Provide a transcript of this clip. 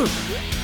Woo!